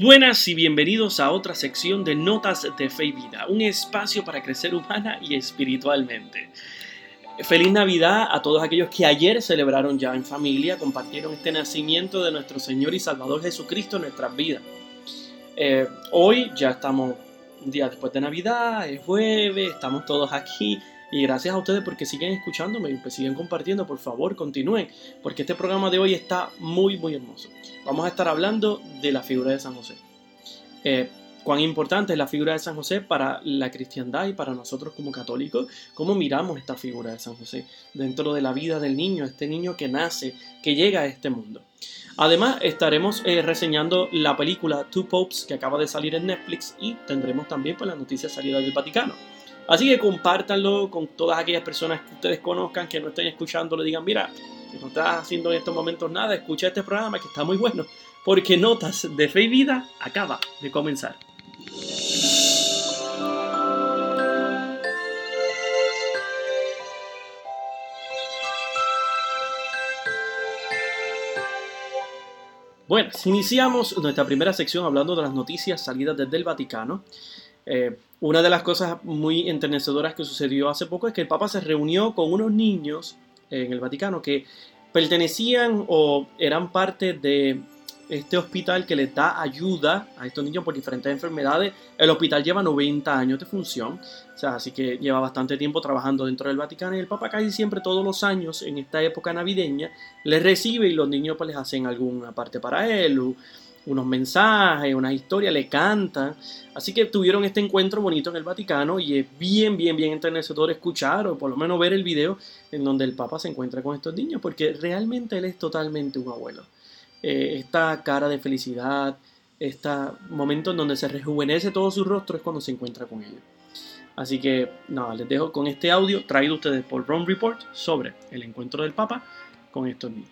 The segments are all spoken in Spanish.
Buenas y bienvenidos a otra sección de Notas de Fe y Vida, un espacio para crecer humana y espiritualmente. Feliz Navidad a todos aquellos que ayer celebraron ya en familia, compartieron este nacimiento de nuestro Señor y Salvador Jesucristo en nuestras vidas. Eh, hoy ya estamos un día después de Navidad, es jueves, estamos todos aquí y gracias a ustedes porque siguen escuchándome y pues siguen compartiendo, por favor continúen, porque este programa de hoy está muy muy hermoso vamos a estar hablando de la figura de San José. Eh, cuán importante es la figura de San José para la cristiandad y para nosotros como católicos, cómo miramos esta figura de San José dentro de la vida del niño, este niño que nace, que llega a este mundo. Además, estaremos eh, reseñando la película Two Popes que acaba de salir en Netflix y tendremos también pues, la noticia salida del Vaticano. Así que compártanlo con todas aquellas personas que ustedes conozcan, que no estén escuchando, le digan, mira, si no estás haciendo en estos momentos nada, escucha este programa que está muy bueno, porque Notas de Fe y Vida acaba de comenzar. Bueno, iniciamos nuestra primera sección hablando de las noticias salidas desde el Vaticano. Eh, una de las cosas muy enternecedoras que sucedió hace poco es que el Papa se reunió con unos niños en el Vaticano que pertenecían o eran parte de este hospital que les da ayuda a estos niños por diferentes enfermedades. El hospital lleva 90 años de función, o sea, así que lleva bastante tiempo trabajando dentro del Vaticano y el Papa casi siempre todos los años en esta época navideña les recibe y los niños pues les hacen alguna parte para él unos mensajes, unas historias, le cantan. Así que tuvieron este encuentro bonito en el Vaticano y es bien, bien, bien enternecedor escuchar o por lo menos ver el video en donde el Papa se encuentra con estos niños, porque realmente él es totalmente un abuelo. Eh, esta cara de felicidad, este momento en donde se rejuvenece todo su rostro es cuando se encuentra con ellos. Así que nada, les dejo con este audio traído ustedes por Ron Report sobre el encuentro del Papa con estos niños.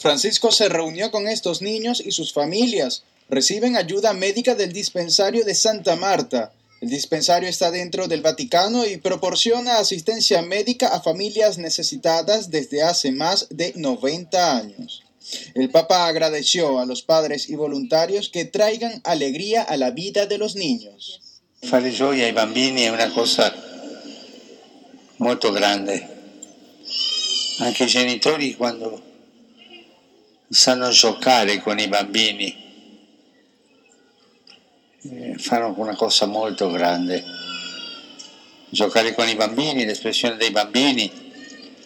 Francisco se reunió con estos niños y sus familias. Reciben ayuda médica del dispensario de Santa Marta. El dispensario está dentro del Vaticano y proporciona asistencia médica a familias necesitadas desde hace más de 90 años. El Papa agradeció a los padres y voluntarios que traigan alegría a la vida de los niños. Fare gioia ai bambini è una cosa molto grande. Anche i genitori quando sanno giocare con i bambini, eh, fanno una cosa molto grande. Giocare con i bambini, l'espressione dei bambini,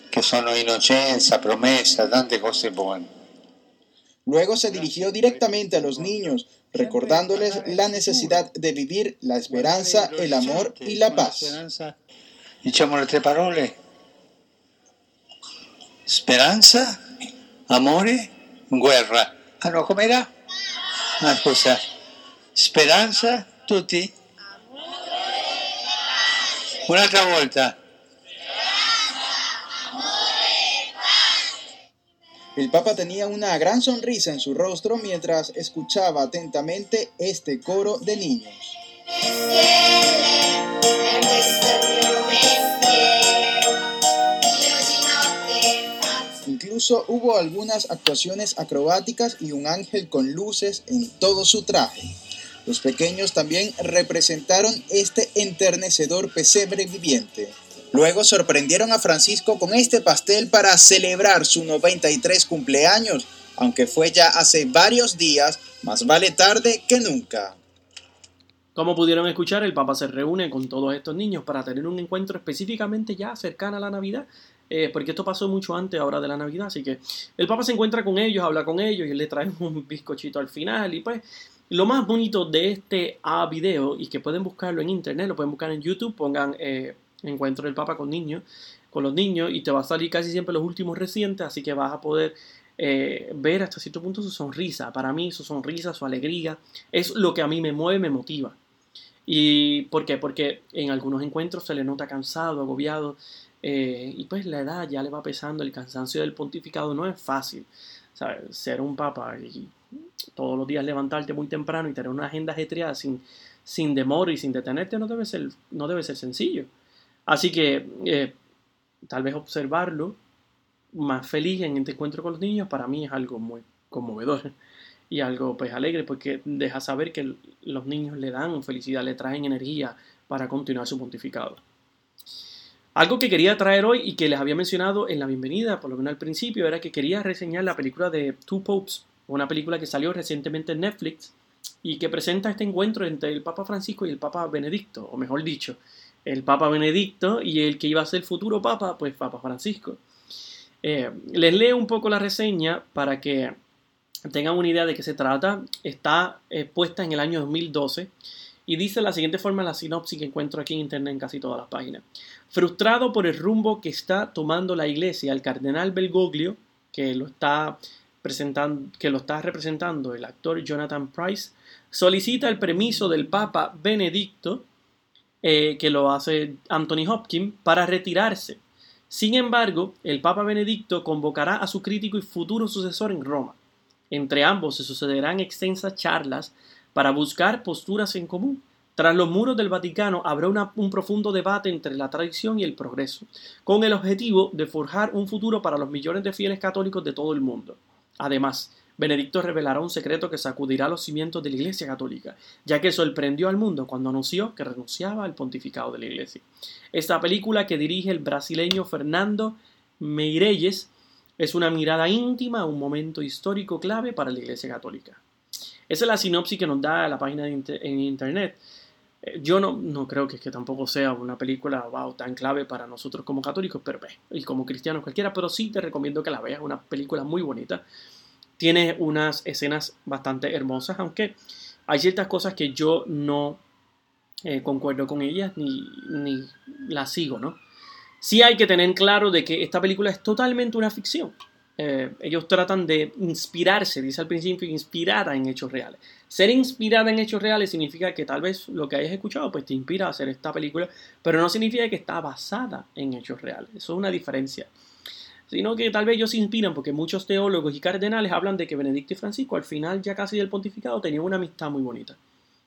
che sono innocenza, promesa, tante cose buone. Luego se dirigió directamente a los niños, recordándoles la necesidad de vivir la esperanza, el amor y la paz. Diciamo le tre parole. Speranza, amore guerra. Ah no, com'era? Ah, scusa. Speranza, tutti? Un'altra volta. El Papa tenía una gran sonrisa en su rostro mientras escuchaba atentamente este coro de niños. Hubo algunas actuaciones acrobáticas y un ángel con luces en todo su traje. Los pequeños también representaron este enternecedor pesebre viviente. Luego sorprendieron a Francisco con este pastel para celebrar su 93 cumpleaños, aunque fue ya hace varios días, más vale tarde que nunca. Como pudieron escuchar, el Papa se reúne con todos estos niños para tener un encuentro específicamente ya cercano a la Navidad eh, porque esto pasó mucho antes ahora de la Navidad, así que el Papa se encuentra con ellos, habla con ellos y le trae un bizcochito al final y pues lo más bonito de este a video y que pueden buscarlo en internet, lo pueden buscar en YouTube, pongan eh, encuentro del Papa con niños, con los niños y te va a salir casi siempre los últimos recientes, así que vas a poder eh, ver hasta cierto punto su sonrisa. Para mí su sonrisa, su alegría es lo que a mí me mueve, me motiva. ¿Y por qué? Porque en algunos encuentros se le nota cansado, agobiado, eh, y pues la edad ya le va pesando, el cansancio del pontificado no es fácil. Ser un papa y todos los días levantarte muy temprano y tener una agenda ajetreada sin, sin demora y sin detenerte no debe ser, no debe ser sencillo. Así que eh, tal vez observarlo más feliz en este encuentro con los niños para mí es algo muy conmovedor. y algo pues alegre porque deja saber que los niños le dan felicidad, le traen energía para continuar su pontificado. Algo que quería traer hoy y que les había mencionado en la bienvenida, por lo menos al principio, era que quería reseñar la película de Two Popes, una película que salió recientemente en Netflix y que presenta este encuentro entre el Papa Francisco y el Papa Benedicto, o mejor dicho, el Papa Benedicto y el que iba a ser futuro Papa, pues Papa Francisco. Eh, les leo un poco la reseña para que tengan una idea de qué se trata. Está eh, puesta en el año 2012 y dice la siguiente forma la sinopsis que encuentro aquí en internet en casi todas las páginas. Frustrado por el rumbo que está tomando la iglesia, el cardenal Belgoglio, que lo está, que lo está representando el actor Jonathan Price, solicita el permiso del Papa Benedicto, eh, que lo hace Anthony Hopkins, para retirarse. Sin embargo, el Papa Benedicto convocará a su crítico y futuro sucesor en Roma. Entre ambos se sucederán extensas charlas para buscar posturas en común. Tras los muros del Vaticano habrá un profundo debate entre la tradición y el progreso, con el objetivo de forjar un futuro para los millones de fieles católicos de todo el mundo. Además, Benedicto revelará un secreto que sacudirá los cimientos de la Iglesia Católica, ya que sorprendió al mundo cuando anunció que renunciaba al pontificado de la Iglesia. Esta película que dirige el brasileño Fernando Meirelles es una mirada íntima a un momento histórico clave para la Iglesia Católica. Esa es la sinopsis que nos da la página en internet. Eh, yo no, no creo que, que tampoco sea una película wow, tan clave para nosotros como católicos, pero y como cristianos cualquiera, pero sí te recomiendo que la veas, una película muy bonita. Tiene unas escenas bastante hermosas, aunque hay ciertas cosas que yo no eh, concuerdo con ellas ni, ni las sigo, ¿no? Sí hay que tener claro de que esta película es totalmente una ficción. Eh, ellos tratan de inspirarse, dice al principio, inspirada en hechos reales. Ser inspirada en hechos reales significa que tal vez lo que hayas escuchado pues te inspira a hacer esta película, pero no significa que está basada en hechos reales. Eso es una diferencia. Sino que tal vez ellos se inspiran porque muchos teólogos y cardenales hablan de que Benedicto y Francisco al final ya casi del pontificado tenían una amistad muy bonita.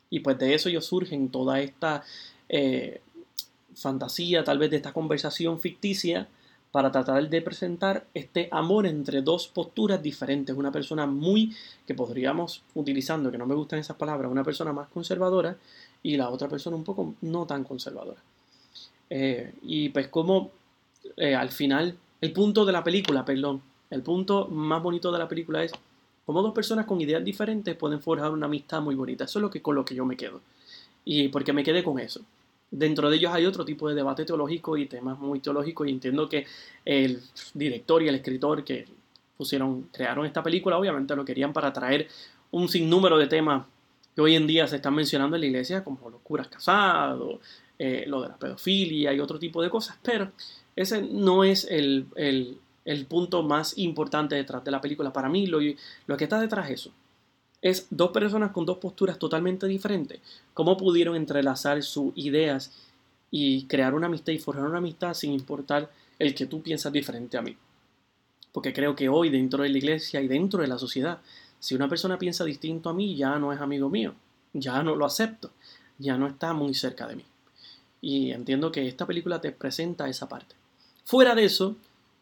Y pues de eso ellos surgen toda esta eh, fantasía, tal vez de esta conversación ficticia para tratar de presentar este amor entre dos posturas diferentes. Una persona muy, que podríamos, utilizando, que no me gustan esas palabras, una persona más conservadora y la otra persona un poco no tan conservadora. Eh, y pues como eh, al final, el punto de la película, perdón, el punto más bonito de la película es como dos personas con ideas diferentes pueden forjar una amistad muy bonita. Eso es lo que, con lo que yo me quedo. Y porque me quedé con eso. Dentro de ellos hay otro tipo de debate teológico y temas muy teológicos y entiendo que el director y el escritor que pusieron, crearon esta película obviamente lo querían para traer un sinnúmero de temas que hoy en día se están mencionando en la iglesia como los curas casados, eh, lo de la pedofilia y otro tipo de cosas, pero ese no es el, el punto más importante detrás de la película. Para mí lo, lo que está detrás es eso es dos personas con dos posturas totalmente diferentes. ¿Cómo pudieron entrelazar sus ideas y crear una amistad y forjar una amistad sin importar el que tú piensas diferente a mí? Porque creo que hoy dentro de la iglesia y dentro de la sociedad, si una persona piensa distinto a mí, ya no es amigo mío, ya no lo acepto, ya no está muy cerca de mí. Y entiendo que esta película te presenta esa parte. Fuera de eso,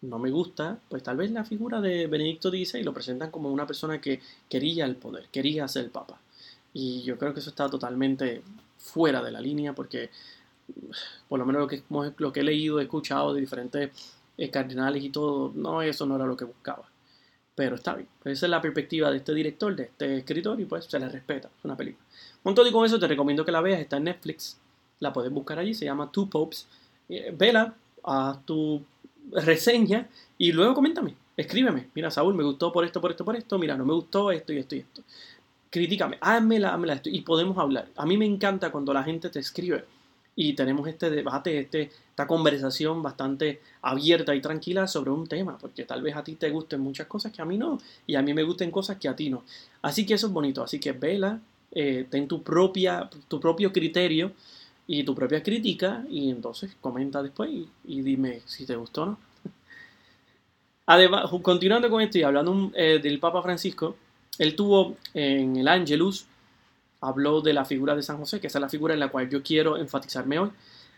no me gusta, pues tal vez la figura de Benedicto XVI lo presentan como una persona que quería el poder, quería ser papa. Y yo creo que eso está totalmente fuera de la línea porque por lo menos lo que, lo que he leído, he escuchado de diferentes eh, cardenales y todo, no, eso no era lo que buscaba. Pero está bien, esa es la perspectiva de este director, de este escritor y pues se le respeta, es una película. Con todo y con eso te recomiendo que la veas, está en Netflix, la puedes buscar allí, se llama Two Popes. Eh, vela, a tu reseña y luego coméntame, escríbeme. Mira, Saúl, me gustó por esto, por esto, por esto. Mira, no me gustó esto y esto y esto. Critícame, házmela, házmela esto y podemos hablar. A mí me encanta cuando la gente te escribe y tenemos este debate, este, esta conversación bastante abierta y tranquila sobre un tema, porque tal vez a ti te gusten muchas cosas que a mí no, y a mí me gusten cosas que a ti no. Así que eso es bonito, así que vela, eh, ten tu, propia, tu propio criterio y tu propia crítica y entonces comenta después y, dime si te gustó o no. Además, continuando con esto y hablando eh, del Papa Francisco, él tuvo en el Angelus, habló de la figura de San José, que es la figura en la cual yo quiero enfatizarme hoy.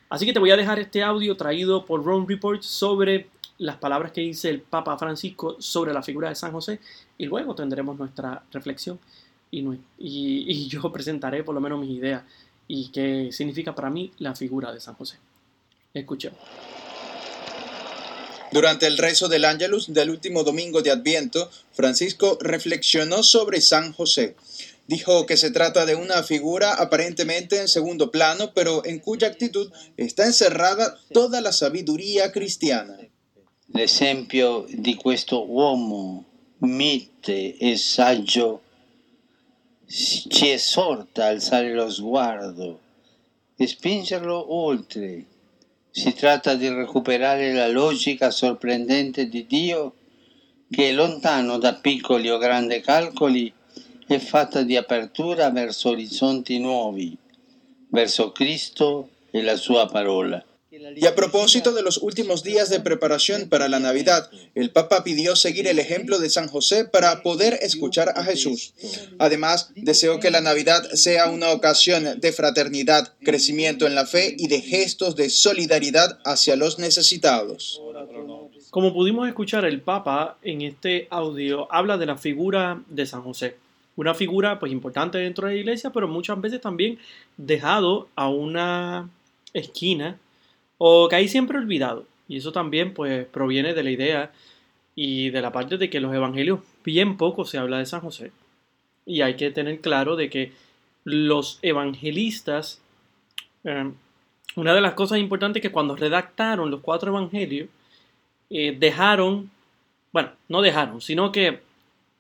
Así que te voy a dejar este audio traído por Rome Report sobre las palabras que dice el Papa Francisco sobre la figura de San José y luego tendremos nuestra reflexión y, y yo presentaré por lo menos mis ideas y qué significa para mí la figura de San José. Escuchemos. Durante el rezo del Ángelus del último domingo de Adviento, Francisco reflexionó sobre San José. Dijo que se trata de una figura aparentemente en segundo plano, pero en cuya actitud está encerrada toda la sabiduría cristiana. L'esempio di questo uomo mite e saggio ci esorta a alzare lo sguardo e spingerlo oltre Si tratta di recuperare la logica sorprendente di Dio che, lontano da piccoli o grandi calcoli, è fatta di apertura verso orizzonti nuovi, verso Cristo e la sua parola. Y a propósito de los últimos días de preparación para la Navidad, el Papa pidió seguir el ejemplo de San José para poder escuchar a Jesús. Además, deseó que la Navidad sea una ocasión de fraternidad, crecimiento en la fe y de gestos de solidaridad hacia los necesitados. Como pudimos escuchar, el Papa en este audio habla de la figura de San José. Una figura pues importante dentro de la iglesia, pero muchas veces también dejado a una esquina o hay siempre olvidado. Y eso también pues proviene de la idea y de la parte de que los evangelios bien poco se habla de San José. Y hay que tener claro de que los evangelistas, eh, una de las cosas importantes es que cuando redactaron los cuatro evangelios, eh, dejaron, bueno, no dejaron, sino que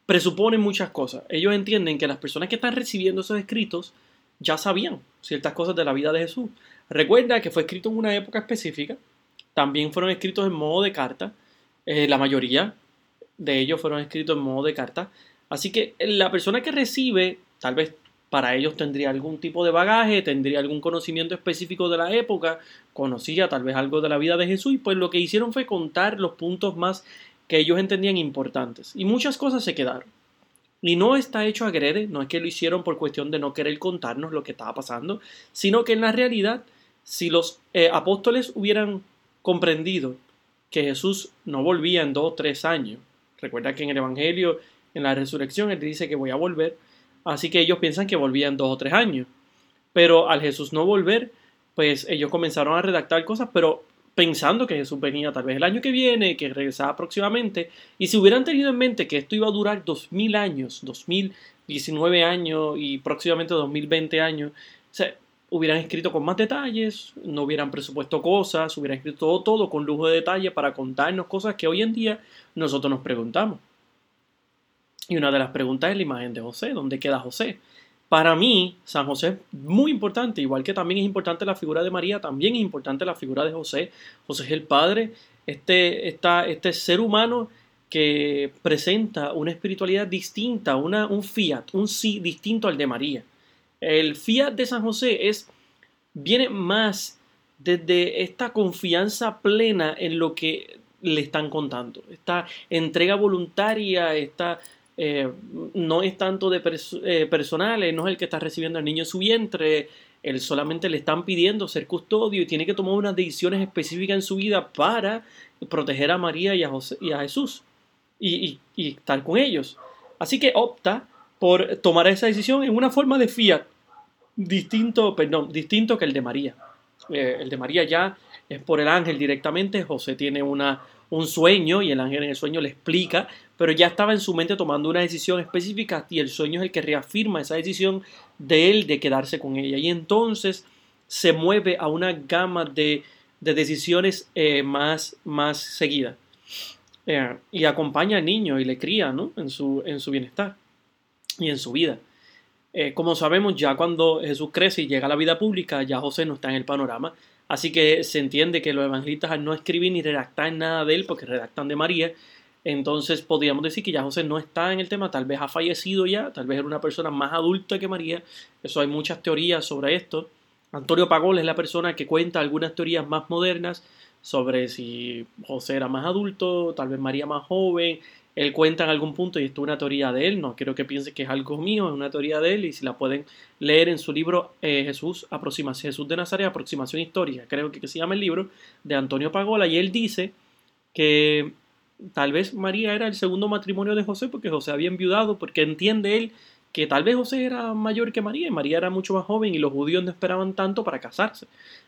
presuponen muchas cosas. Ellos entienden que las personas que están recibiendo esos escritos ya sabían ciertas cosas de la vida de Jesús. Recuerda que fue escrito en una época específica, también fueron escritos en modo de carta, eh, la mayoría de ellos fueron escritos en modo de carta, así que la persona que recibe, tal vez para ellos tendría algún tipo de bagaje, tendría algún conocimiento específico de la época, conocía tal vez algo de la vida de Jesús, y pues lo que hicieron fue contar los puntos más que ellos entendían importantes, y muchas cosas se quedaron. Y no está hecho agrede, no es que lo hicieron por cuestión de no querer contarnos lo que estaba pasando, sino que en la realidad si los eh, apóstoles hubieran comprendido que Jesús no volvía en dos o tres años, recuerda que en el Evangelio, en la resurrección, él dice que voy a volver, así que ellos piensan que volvía en dos o tres años. Pero al Jesús no volver, pues ellos comenzaron a redactar cosas, pero pensando que Jesús venía tal vez el año que viene, que regresaba próximamente, y si hubieran tenido en mente que esto iba a durar dos mil años, dos mil diecinueve años y próximamente dos mil veinte años, o hubieran escrito con más detalles, no hubieran presupuesto cosas, hubieran escrito todo, todo con lujo de detalle para contarnos cosas que hoy en día nosotros nos preguntamos. Y una de las preguntas es la imagen de José, ¿dónde queda José? Para mí, San José es muy importante, igual que también es importante la figura de María, también es importante la figura de José. José es el padre, este, este ser humano que presenta una espiritualidad distinta, una, un fiat, un sí distinto al de María. El fiat de San José es, viene más desde esta confianza plena en lo que le están contando. Esta entrega voluntaria, esta, eh, no es tanto de eh, personal, no es el que está recibiendo al niño en su vientre, él solamente le están pidiendo ser custodio y tiene que tomar unas decisiones específicas en su vida para proteger a María y a, y a Jesús y estar con ellos. Así que opta por tomar esa decisión en una forma de fiat distinto, perdón, distinto que el de María. Eh, el de María ya es por el ángel directamente, José tiene una, un sueño y el ángel en el sueño le explica, pero ya estaba en su mente tomando una decisión específica y el sueño es el que reafirma esa decisión de él de quedarse con ella. Y entonces se mueve a una gama de, de decisiones eh, más, más. Eh, y acompaña al niño y le cría ¿no? en, su, en su bienestar y en su vida. Eh, como sabemos, ya cuando Jesús crece y llega a la vida pública, ya José no está en el panorama. Así que se entiende que los evangelistas no escribir ni redactar nada de él, porque redactan de María, entonces podríamos decir que ya José no está en el tema, tal vez ha fallecido ya, tal vez era una persona más adulta que María. Eso hay muchas teorías sobre esto. Antonio Pagol es la persona que cuenta algunas teorías más modernas sobre si José era más adulto, tal vez María más joven, él cuenta en algún punto, y esto es una teoría de él, no quiero que piense que es algo mío, es una teoría de él, y si la pueden leer en su libro eh, Jesús, aproximación, Jesús de Nazaret, aproximación histórica, creo que, se llama el libro, de Antonio Pagola, y él dice que tal vez María era el segundo matrimonio de José porque José había enviudado, porque entiende él que tal vez José era mayor que María y María era mucho más joven y los judíos no esperaban tanto para casarse.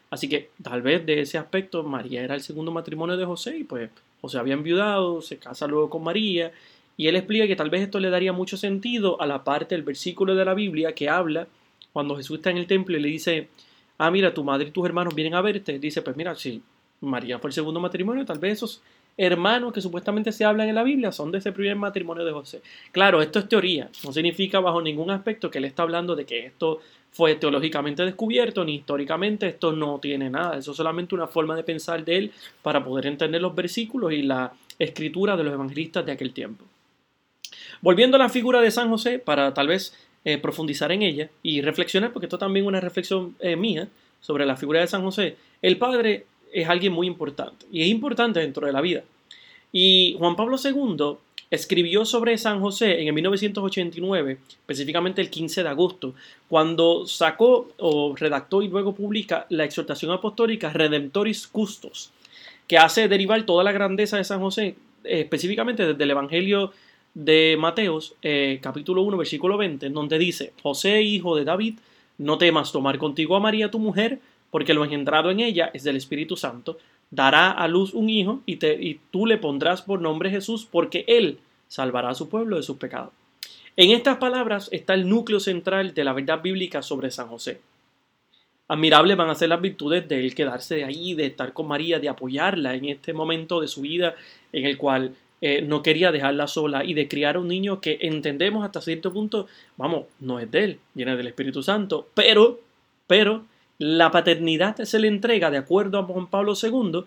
Así que tal vez de ese aspecto María era el segundo matrimonio de José y pues José había enviudado, se casa luego con María y él explica que tal vez esto le daría mucho sentido a la parte del versículo de la Biblia que habla cuando Jesús está en el templo y le dice, ah, mira, tu madre y tus hermanos vienen a verte. Dice, pues mira, si María fue el segundo matrimonio, tal vez esos hermanos que supuestamente se hablan en la Biblia son de ese primer matrimonio de José. Claro, esto es teoría, no significa bajo ningún aspecto que él está hablando de que esto fue teológicamente descubierto, ni históricamente esto no tiene nada, eso es solamente una forma de pensar de él para poder entender los versículos y la escritura de los evangelistas de aquel tiempo. Volviendo a la figura de San José, para tal vez eh, profundizar en ella y reflexionar, porque esto también es una reflexión eh, mía sobre la figura de San José, el Padre es alguien muy importante y es importante dentro de la vida. Y Juan Pablo II escribió sobre San José en el 1989, específicamente el 15 de agosto, cuando sacó o redactó y luego publica la exhortación apostólica Redemptoris Custos, que hace derivar toda la grandeza de San José, específicamente desde el Evangelio de Mateos, eh, capítulo 1, versículo 20, donde dice, José, hijo de David, no temas tomar contigo a María tu mujer, porque lo engendrado en ella es del Espíritu Santo, dará a luz un hijo y, te, y tú le pondrás por nombre Jesús, porque él salvará a su pueblo de sus pecados. En estas palabras está el núcleo central de la verdad bíblica sobre San José. Admirables van a ser las virtudes de él quedarse de ahí, de estar con María, de apoyarla en este momento de su vida en el cual eh, no quería dejarla sola y de criar un niño que entendemos hasta cierto punto, vamos, no es de él, viene del Espíritu Santo, pero, pero, la paternidad se le entrega, de acuerdo a Juan Pablo II,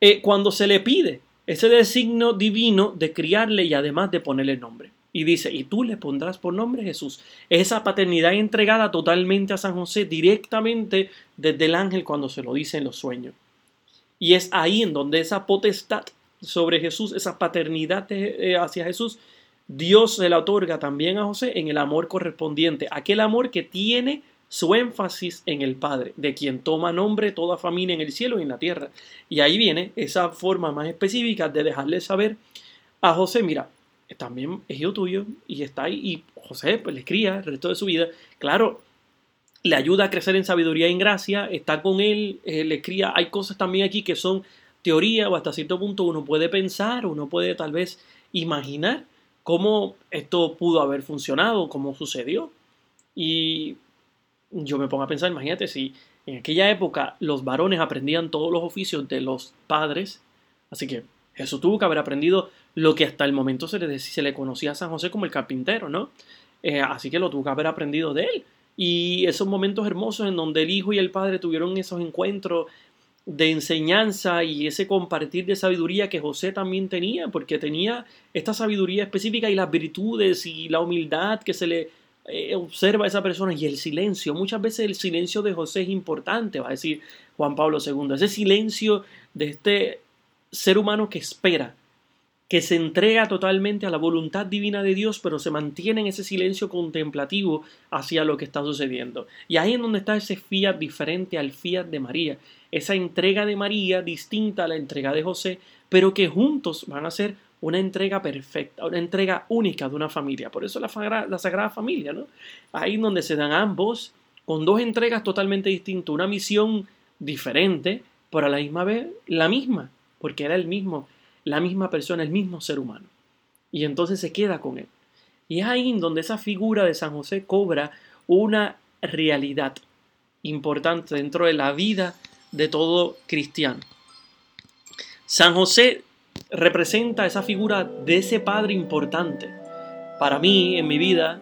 eh, cuando se le pide ese designo divino de criarle y además de ponerle nombre. Y dice, y tú le pondrás por nombre Jesús. Esa paternidad entregada totalmente a San José directamente desde el ángel cuando se lo dice en los sueños. Y es ahí en donde esa potestad sobre Jesús, esa paternidad eh, hacia Jesús, Dios se la otorga también a José en el amor correspondiente, aquel amor que tiene su énfasis en el Padre, de quien toma nombre toda familia en el cielo y en la tierra. Y ahí viene esa forma más específica de dejarle saber a José, mira, también es hijo tuyo y está ahí, y José pues le cría el resto de su vida. Claro, le ayuda a crecer en sabiduría y en gracia, está con él, eh, le cría. Hay cosas también aquí que son teoría o hasta cierto punto uno puede pensar, uno puede tal vez imaginar cómo esto pudo haber funcionado, cómo sucedió. Y yo me pongo a pensar, imagínate si en aquella época los varones aprendían todos los oficios de los padres, así que Jesús tuvo que haber aprendido lo que hasta el momento se le, se le conocía a San José como el carpintero, ¿no? Eh, así que lo tuvo que haber aprendido de él. Y esos momentos hermosos en donde el hijo y el padre tuvieron esos encuentros de enseñanza y ese compartir de sabiduría que José también tenía, porque tenía esta sabiduría específica y las virtudes y la humildad que se le eh, observa a esa persona y el silencio. Muchas veces el silencio de José es importante, va a decir Juan Pablo II. Ese silencio de este ser humano que espera, que se entrega totalmente a la voluntad divina de Dios, pero se mantiene en ese silencio contemplativo hacia lo que está sucediendo. Y ahí es donde está ese fiat diferente al fiat de María, esa entrega de María distinta a la entrega de José, pero que juntos van a ser una entrega perfecta, una entrega única de una familia. Por eso la, la Sagrada Familia, ¿no? Ahí donde se dan ambos con dos entregas totalmente distintas, una misión diferente, pero a la misma vez la misma, porque era el mismo, la misma persona, el mismo ser humano. Y entonces se queda con él. Y es ahí donde esa figura de San José cobra una realidad importante dentro de la vida de todo cristiano. San José representa esa figura de ese padre importante. Para mí, en mi vida,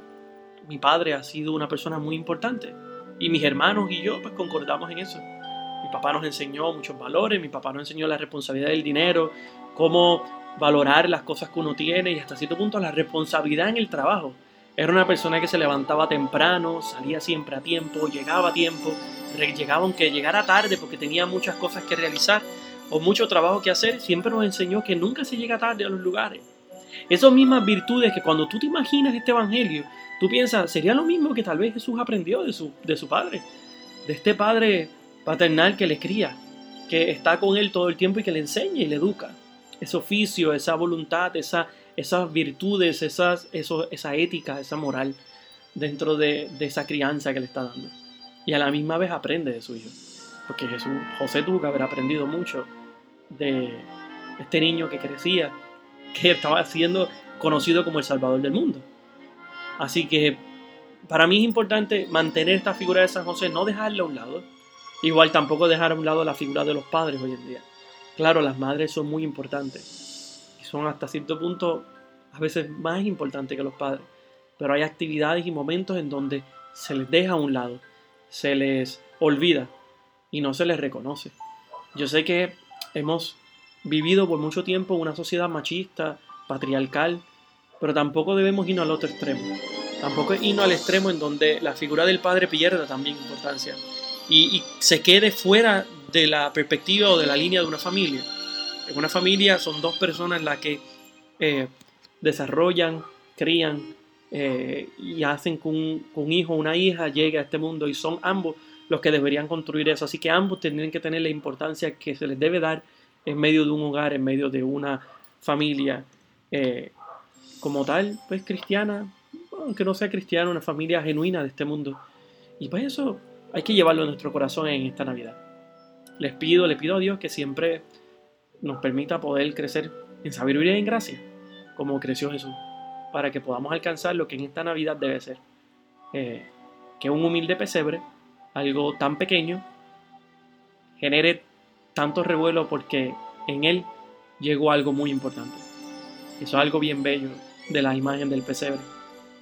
mi padre ha sido una persona muy importante. Y mis hermanos y yo, pues concordamos en eso. Mi papá nos enseñó muchos valores, mi papá nos enseñó la responsabilidad del dinero, cómo valorar las cosas que uno tiene y hasta cierto punto la responsabilidad en el trabajo. Era una persona que se levantaba temprano, salía siempre a tiempo, llegaba a tiempo, llegaba aunque llegara tarde porque tenía muchas cosas que realizar o mucho trabajo que hacer, siempre nos enseñó que nunca se llega tarde a los lugares. Esas mismas virtudes que cuando tú te imaginas este evangelio, tú piensas, sería lo mismo que tal vez Jesús aprendió de su, de su padre, de este padre paternal que le cría, que está con él todo el tiempo y que le enseña y le educa. ese oficio, esa voluntad, esa, esas virtudes, esas, eso, esa ética, esa moral dentro de, de, esa crianza que le está dando. Y a la misma vez aprende de su hijo. Porque Jesús, José tuvo que haber aprendido mucho de este niño que crecía, que estaba siendo conocido como el Salvador del mundo. Así que para mí es importante mantener esta figura de San José, no dejarla a un lado. Igual tampoco dejar a un lado la figura de los padres hoy en día. Claro, las madres son muy importantes y son hasta cierto punto a veces más importantes que los padres. Pero hay actividades y momentos en donde se les deja a un lado, se les olvida y no se les reconoce. Yo sé que hemos vivido por mucho tiempo una sociedad machista, patriarcal, pero tampoco debemos irnos al otro extremo. Tampoco irnos al extremo en donde la figura del padre pierda también importancia y, se quede fuera de la perspectiva o de la línea de una familia. En una familia son dos personas las que eh, desarrollan, crían eh, y hacen que un, hijo o una hija llegue a este mundo y son ambos los que deberían construir eso. Así que ambos tendrían que tener la importancia que se les debe dar en medio de un hogar, en medio de una familia eh, como tal, pues cristiana, aunque no sea cristiana, una familia genuina de este mundo. Y pues eso hay que llevarlo en nuestro corazón en esta Navidad. Les pido, le pido a Dios que siempre nos permita poder crecer en sabiduría y en gracia, como creció Jesús, para que podamos alcanzar lo que en esta Navidad debe ser. Eh, que un humilde pesebre, algo tan pequeño, genere tanto revuelo porque en él llegó algo muy importante. Eso es algo bien bello de la imagen del pesebre.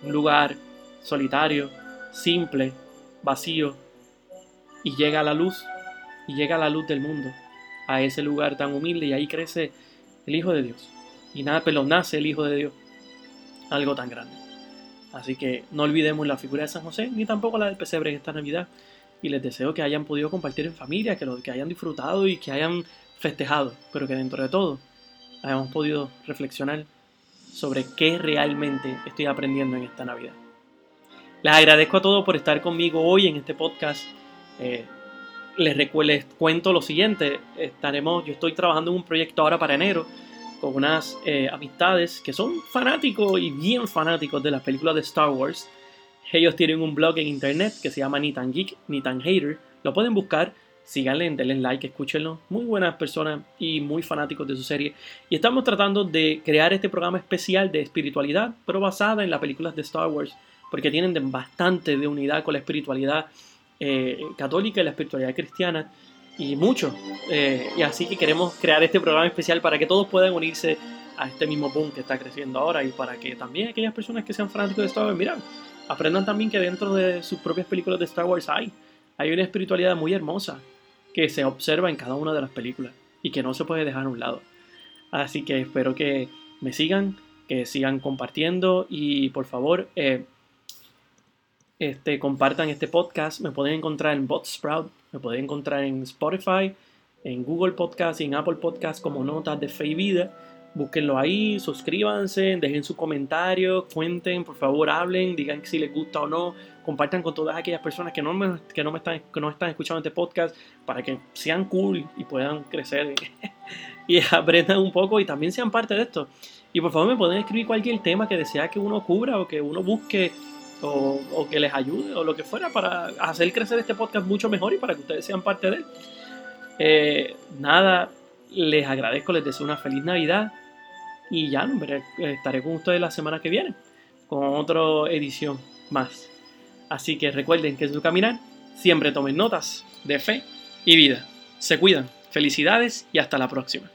Un lugar solitario, simple, vacío, y llega la luz, y llega la luz del mundo a ese lugar tan humilde y ahí crece el Hijo de Dios. Y nada, pero nace el Hijo de Dios, algo tan grande. Así que no olvidemos la figura de San José, ni tampoco la del pesebre en esta Navidad. Y les deseo que hayan podido compartir en familia, que, lo, que hayan disfrutado y que hayan festejado, pero que dentro de todo hayamos podido reflexionar sobre qué realmente estoy aprendiendo en esta Navidad. Les agradezco a todos por estar conmigo hoy en este podcast eh, les, les, cuento lo siguiente, estaremos, yo estoy trabajando en un proyecto ahora para enero con unas eh, amistades que son fanáticos y bien fanáticos de las películas de Star Wars. Ellos tienen un blog en internet que se llama Ni tan Geek ni tan Hater. Lo pueden buscar, síganle, denle like, escúchenlo. Muy buenas personas y muy fanáticos de su serie. Y estamos tratando de crear este programa especial de espiritualidad, pero basada en las películas de Star Wars, porque tienen bastante de unidad con la espiritualidad eh, católica y la espiritualidad cristiana y mucho. Eh, y así que queremos crear este programa especial para que todos puedan unirse a este mismo boom que está creciendo ahora y para que también aquellas personas que sean fanáticos de Star Wars, miran, aprendan también que dentro de sus propias películas de Star Wars hay, hay una espiritualidad muy hermosa que se observa en cada una de las películas y que no se puede dejar a un lado. Así que espero que me sigan, que sigan compartiendo y por favor eh, este, compartan este podcast. Me pueden encontrar en Botsprout, me pueden encontrar en Spotify, en Google Podcast en Apple Podcast como Notas de Fe y Vida. Búsquenlo ahí, suscríbanse, dejen sus comentarios, cuenten, por favor, hablen, digan si les gusta o no, compartan con todas aquellas personas que no me, que no me están, que no están escuchando este podcast para que sean cool y puedan crecer y aprendan un poco y también sean parte de esto. Y por favor me pueden escribir cualquier tema que desea que uno cubra o que uno busque o, que les ayude o lo que fuera para hacer crecer este podcast mucho mejor y para que ustedes sean parte de él. Eh, nada, les agradezco, les deseo una feliz Navidad y ya estaré con ustedes la semana que viene con otra edición más. Así que recuerden que en su caminar siempre tomen notas de fe y vida. Se cuidan. Felicidades y hasta la próxima.